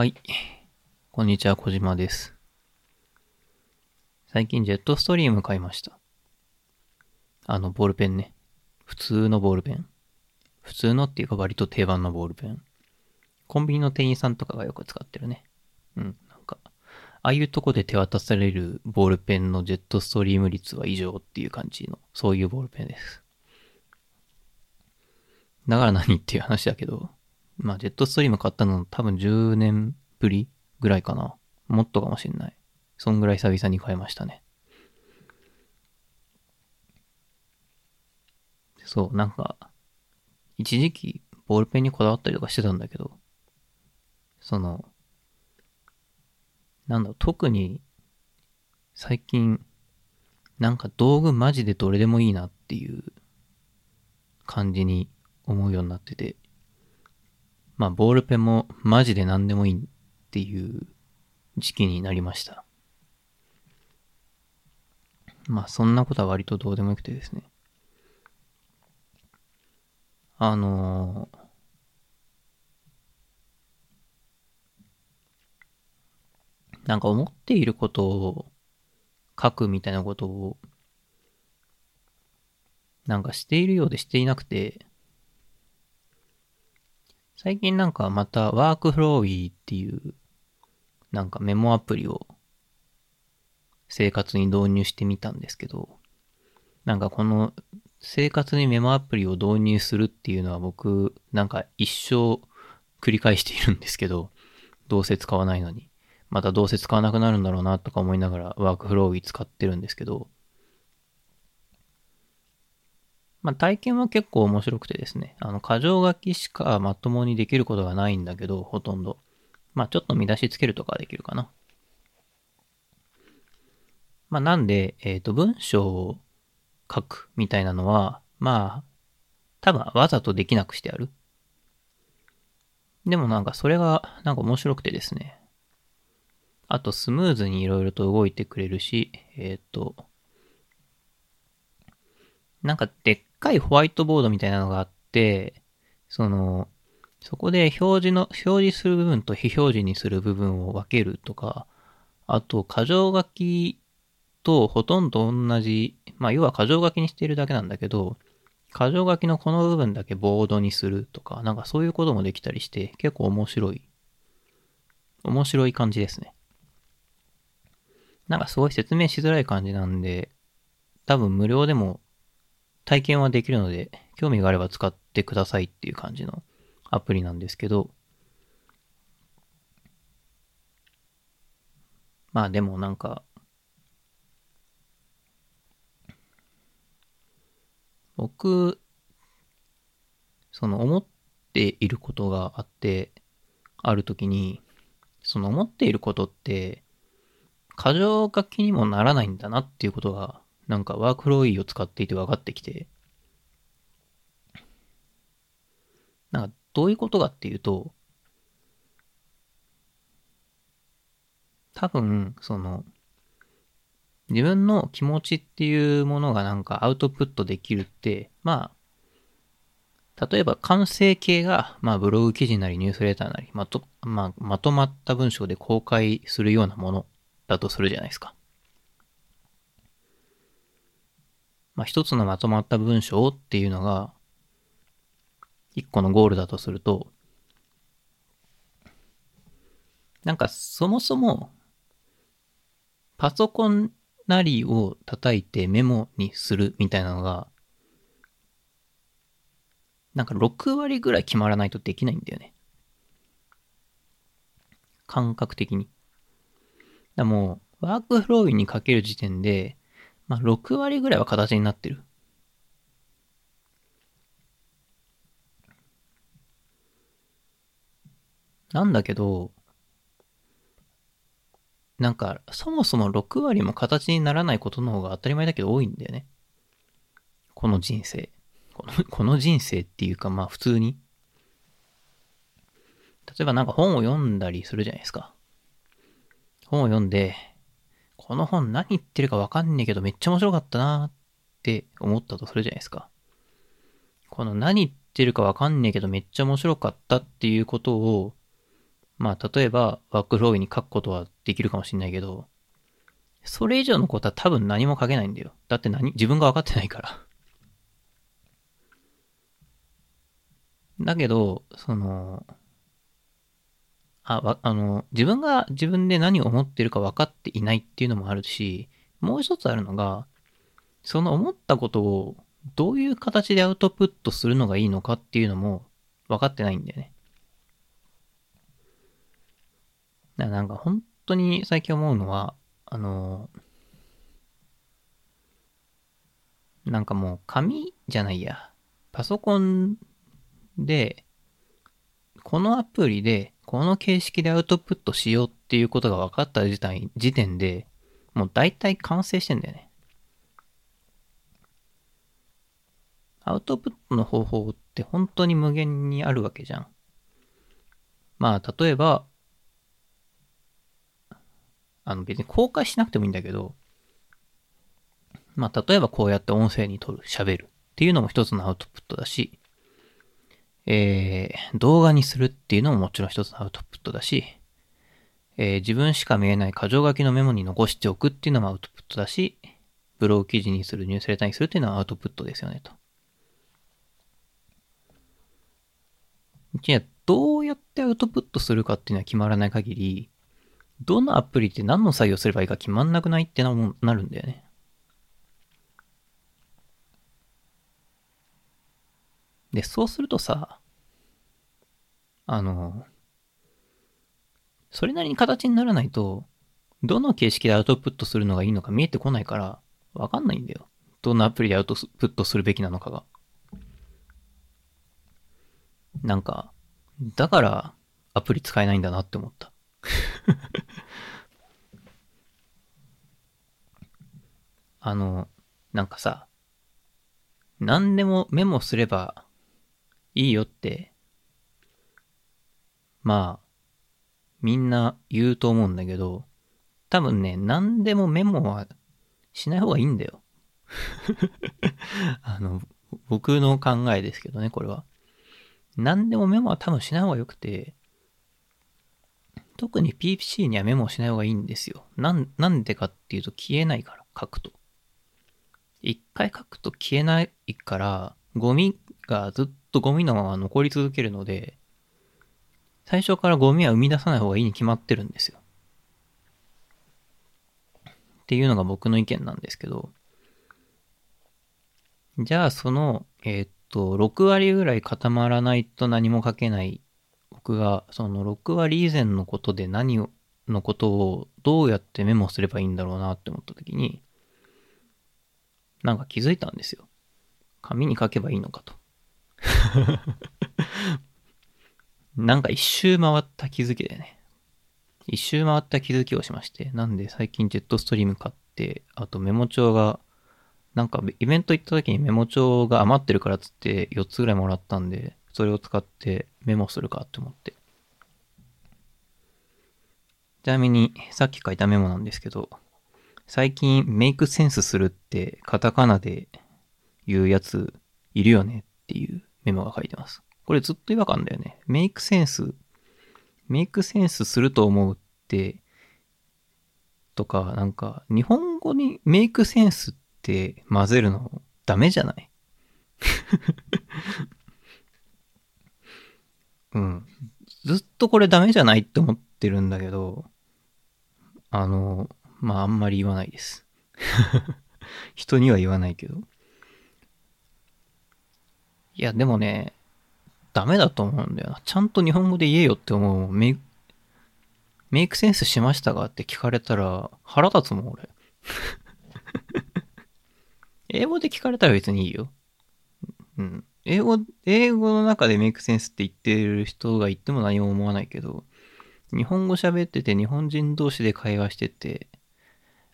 はい。こんにちは、小島です。最近ジェットストリーム買いました。あの、ボールペンね。普通のボールペン。普通のっていうか割と定番のボールペン。コンビニの店員さんとかがよく使ってるね。うん、なんか、ああいうとこで手渡されるボールペンのジェットストリーム率は異常っていう感じの、そういうボールペンです。だから何っていう話だけど、まあ、ジェットストリーム買ったの多分10年ぶりぐらいかな。もっとかもしんない。そんぐらい久々に買いましたね。そう、なんか、一時期ボールペンにこだわったりとかしてたんだけど、その、なんだろう、特に最近、なんか道具マジでどれでもいいなっていう感じに思うようになってて、まあ、ボールペンもマジで何でもいいっていう時期になりました。まあ、そんなことは割とどうでもよくてですね。あのーなんか思っていることを書くみたいなことを、なんかしているようでしていなくて、最近なんかまたワークフローイーっていうなんかメモアプリを生活に導入してみたんですけど、なんかこの生活にメモアプリを導入するっていうのは僕なんか一生繰り返しているんですけど、どうせ使わないのに。またどうせ使わなくなるんだろうなとか思いながらワークフローイー使ってるんですけど、まあ体験は結構面白くてですね、あの、箇条書きしかまともにできることがないんだけど、ほとんど。まあちょっと見出しつけるとかできるかな。まあなんで、えっ、と、文章を書くみたいなのは、まあ、多分わざとできなくしてある。でもなんかそれがなんか面白くてですね。あとスムーズにいろいろと動いてくれるし、えっ、と、なんかでっかいホワイトボードみたいなのがあって、その、そこで表示の、表示する部分と非表示にする部分を分けるとか、あと、箇条書きとほとんど同じ、まあ、要は箇条書きにしているだけなんだけど、箇条書きのこの部分だけボードにするとか、なんかそういうこともできたりして、結構面白い、面白い感じですね。なんかすごい説明しづらい感じなんで、多分無料でも体験はできるので、興味があれば使ってくださいっていう感じのアプリなんですけど、まあでもなんか、僕、その思っていることがあって、ある時に、その思っていることって、過剰書きにもならないんだなっていうことが、なんかワークフローイを使っていて分かってきて、なんかどういうことかっていうと、多分、その、自分の気持ちっていうものがなんかアウトプットできるって、まあ、例えば完成形が、まあブログ記事なりニュースレターなり、まと、まあ、まとまった文章で公開するようなものだとするじゃないですか。まあ一つのまとまった文章っていうのが、一個のゴールだとすると、なんかそもそも、パソコンなりを叩いてメモにするみたいなのが、なんか6割ぐらい決まらないとできないんだよね。感覚的に。だもう、ワークフローにかける時点で、まあ6割ぐらいは形になってる。なんだけど、なんか、そもそも6割も形にならないことの方が当たり前だけど多いんだよね。この人生。このこの人生っていうか、まあ普通に。例えばなんか本を読んだりするじゃないですか。本を読んで、この本何言ってるかわかんねえけどめっちゃ面白かったなって思ったとするじゃないですか。この何言ってるかわかんねえけどめっちゃ面白かったっていうことを、まあ、例えば、ワークフローに書くことはできるかもしれないけど、それ以上のことは多分何も書けないんだよ。だって何、自分が分かってないから。だけど、その、あ、わ、あの、自分が自分で何を思ってるか分かっていないっていうのもあるし、もう一つあるのが、その思ったことをどういう形でアウトプットするのがいいのかっていうのも分かってないんだよね。だからなんか本当に最近思うのは、あの、なんかもう紙じゃないや。パソコンで、このアプリで、この形式でアウトプットしようっていうことが分かった時点時点で、もう大体完成してんだよね。アウトプットの方法って本当に無限にあるわけじゃん。まあ、例えば、あの別に公開しなくてもいいんだけど、まあ、例えばこうやって音声に撮る、喋るっていうのも一つのアウトプットだし、えー、動画にするっていうのももちろん一つのアウトプットだし、えー、自分しか見えない箇条書きのメモに残しておくっていうのもアウトプットだし、ブログ記事にする、ニュースレターにするっていうのはアウトプットですよね、と。じゃあ、どうやってアウトプットするかっていうのは決まらない限り、どのアプリって何の作業すればいいか決まんなくないってななるんだよね。で、そうするとさ、あの、それなりに形にならないと、どの形式でアウトプットするのがいいのか見えてこないから、わかんないんだよ。どのアプリでアウトプットするべきなのかが。なんか、だからアプリ使えないんだなって思った。あの、なんかさ、何でもメモすればいいよって、まあ、みんな言うと思うんだけど、多分ね、何でもメモはしない方がいいんだよ。あの、僕の考えですけどね、これは。何でもメモは多分しない方が良くて、特に PPC にはメモをしない方がいいんですよ。なん、なんでかっていうと消えないから、書くと。一回書くと消えないから、ゴミがずっとゴミのまま残り続けるので、最初からゴミは生み出さない方がいいに決まってるんですよ。っていうのが僕の意見なんですけど、じゃあその、えー、っと、6割ぐらい固まらないと何も書けない僕が、その6割以前のことで何を、のことをどうやってメモすればいいんだろうなって思った時に、なんか気づいたんですよ。紙に書けばいいのかと。なんか一周回った気づきでね。一周回った気づきをしまして。なんで最近ジェットストリーム買って、あとメモ帳が、なんかイベント行った時にメモ帳が余ってるからっつって4つぐらいもらったんで、それを使ってメモするかって思って。ちなみに、さっき書いたメモなんですけど、最近メイクセンスするってカタカナで言うやついるよねっていうメモが書いてます。これずっと違和感だよね。メイクセンス、メイクセンスすると思うって、とか、なんか、日本語にメイクセンスって混ぜるのダメじゃない？うん。ずっとこれダメじゃないって思ってるんだけど、あの、まああんまり言わないです 人には言わないけど。いや、でもね、ダメだと思うんだよな。ちゃんと日本語で言えよって思う。メイク、メイクセンスしましたかって聞かれたら腹立つもん、俺。英語で聞かれたら別にいいよ。うん。英語、英語の中でメイクセンスって言ってる人が言っても何も思わないけど、日本語喋ってて日本人同士で会話してて、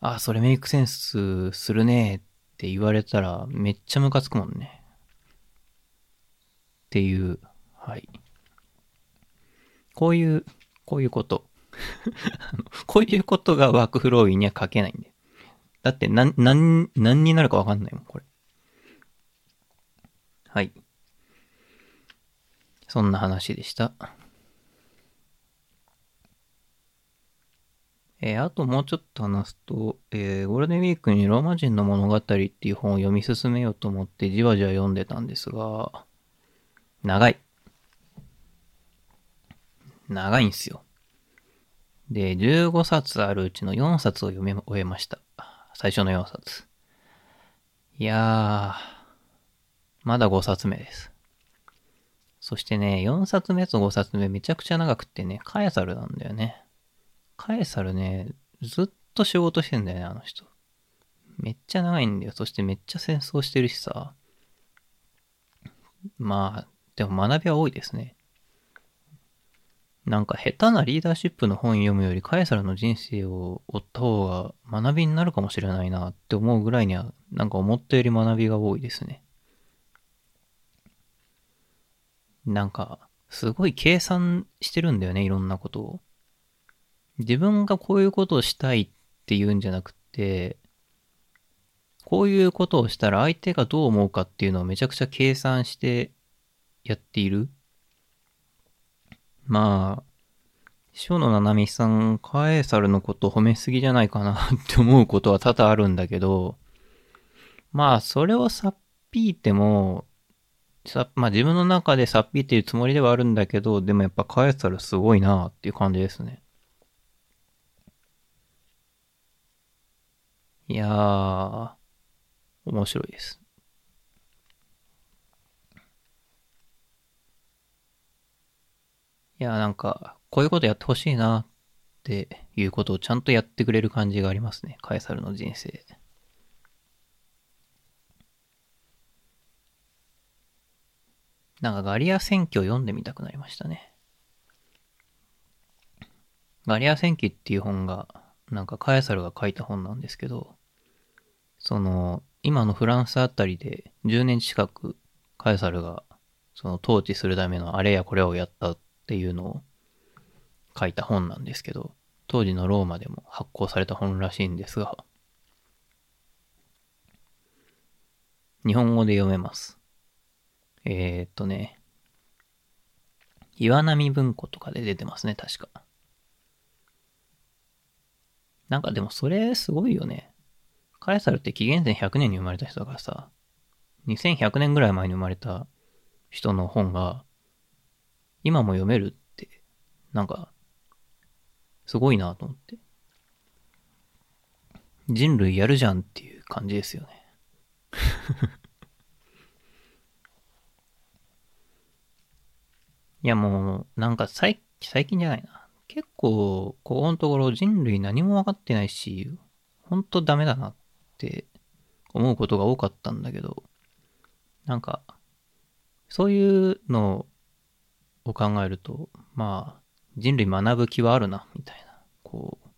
あ、それメイクセンスするねって言われたらめっちゃムカつくもんね。っていう、はい。こういう、こういうこと。こういうことがワークフローには書けないんで。だって、なん、なん、何になるかわかんないもん、これ。はい。そんな話でした。えーあともうちょっと話すと、えーゴールデンウィークにローマ人の物語っていう本を読み進めようと思ってじわじわ読んでたんですが、長い。長いんすよ。で、15冊あるうちの4冊を読み終えました。最初の4冊。いやー、まだ5冊目です。そしてね、4冊目と5冊目めちゃくちゃ長くってね、カエサルなんだよね。カエサルね、ずっと仕事してんだよね、あの人。めっちゃ長いんだよ。そしてめっちゃ戦争してるしさ。まあ、でも学びは多いですね。なんか下手なリーダーシップの本読むよりカエサルの人生を追った方が学びになるかもしれないなって思うぐらいにはなんか思ったより学びが多いですね。なんかすごい計算してるんだよね、いろんなことを。自分がこういうことをしたいっていうんじゃなくて、こういうことをしたら相手がどう思うかっていうのをめちゃくちゃ計算してやっている？まあ、塩野七海さん、カエサルのこと褒めすぎじゃないかなって思うことは多々あるんだけど、まあ、それをさっぴいても、さ、まあ自分の中でさっぴいてるつもりではあるんだけど、でもやっぱカエサルすごいなっていう感じですね。いやー、面白いです。いやなんか、こういうことやってほしいなっていうことをちゃんとやってくれる感じがありますね。カエサルの人生。なんかガリア戦記を読んでみたくなりましたね。ガリア戦記っていう本が、なんかカエサルが書いた本なんですけど、その、今のフランスあたりで10年近くカエサルが、その統治するためのあれやこれをやったていうのを書いた本なんですけど、当時のローマでも発行された本らしいんですが、日本語で読めます。えー、っとね、岩波文庫とかで出てますね、確か。なんかでもそれすごいよね。カエサルって紀元前100年に生まれた人だからさ、2100年ぐらい前に生まれた人の本が、今も読めるって、なんか、すごいなと思って。人類やるじゃんっていう感じですよね。いやもう、なんか最最近じゃないな。結構、ここのところ人類何も分かってないし、ほんとダメだなって思うことが多かったんだけど、なんか、そういうのをを考えると、まあ、人類学ぶ気はあるな、みたいな。こう、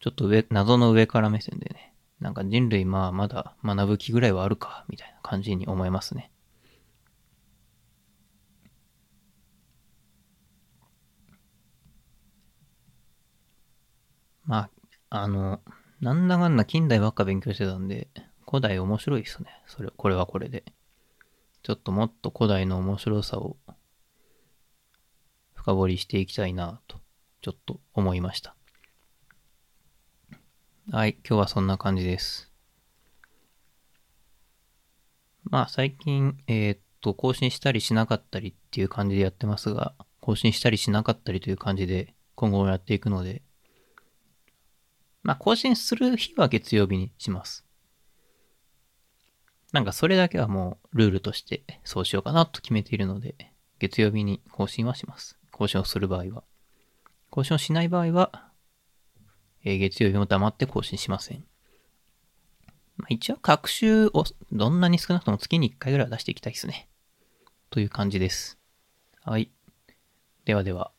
ちょっと上、謎の上から目線でね、なんか人類まあまだ学ぶ気ぐらいはあるか、みたいな感じに思いますね。まあ、あの、なんだかんだ近代ばっか勉強してたんで、古代面白いですね。それ、これはこれで。ちょっともっと古代の面白さを深掘りしていきたいなと、ちょっと思いました。はい、今日はそんな感じです。まあ最近、えーっと、更新したりしなかったりっていう感じでやってますが、更新したりしなかったりという感じで今後もやっていくので、まあ更新する日は月曜日にします。なんかそれだけはもうルールとしてそうしようかなと決めているので、月曜日に更新はします。交渉する場合は。更新をしない場合は、え月曜日も黙って更新しません。まあ、一応、各週をどんなに少なくとも月に1回ぐらいは出していきたいですね。という感じです。はい。ではでは。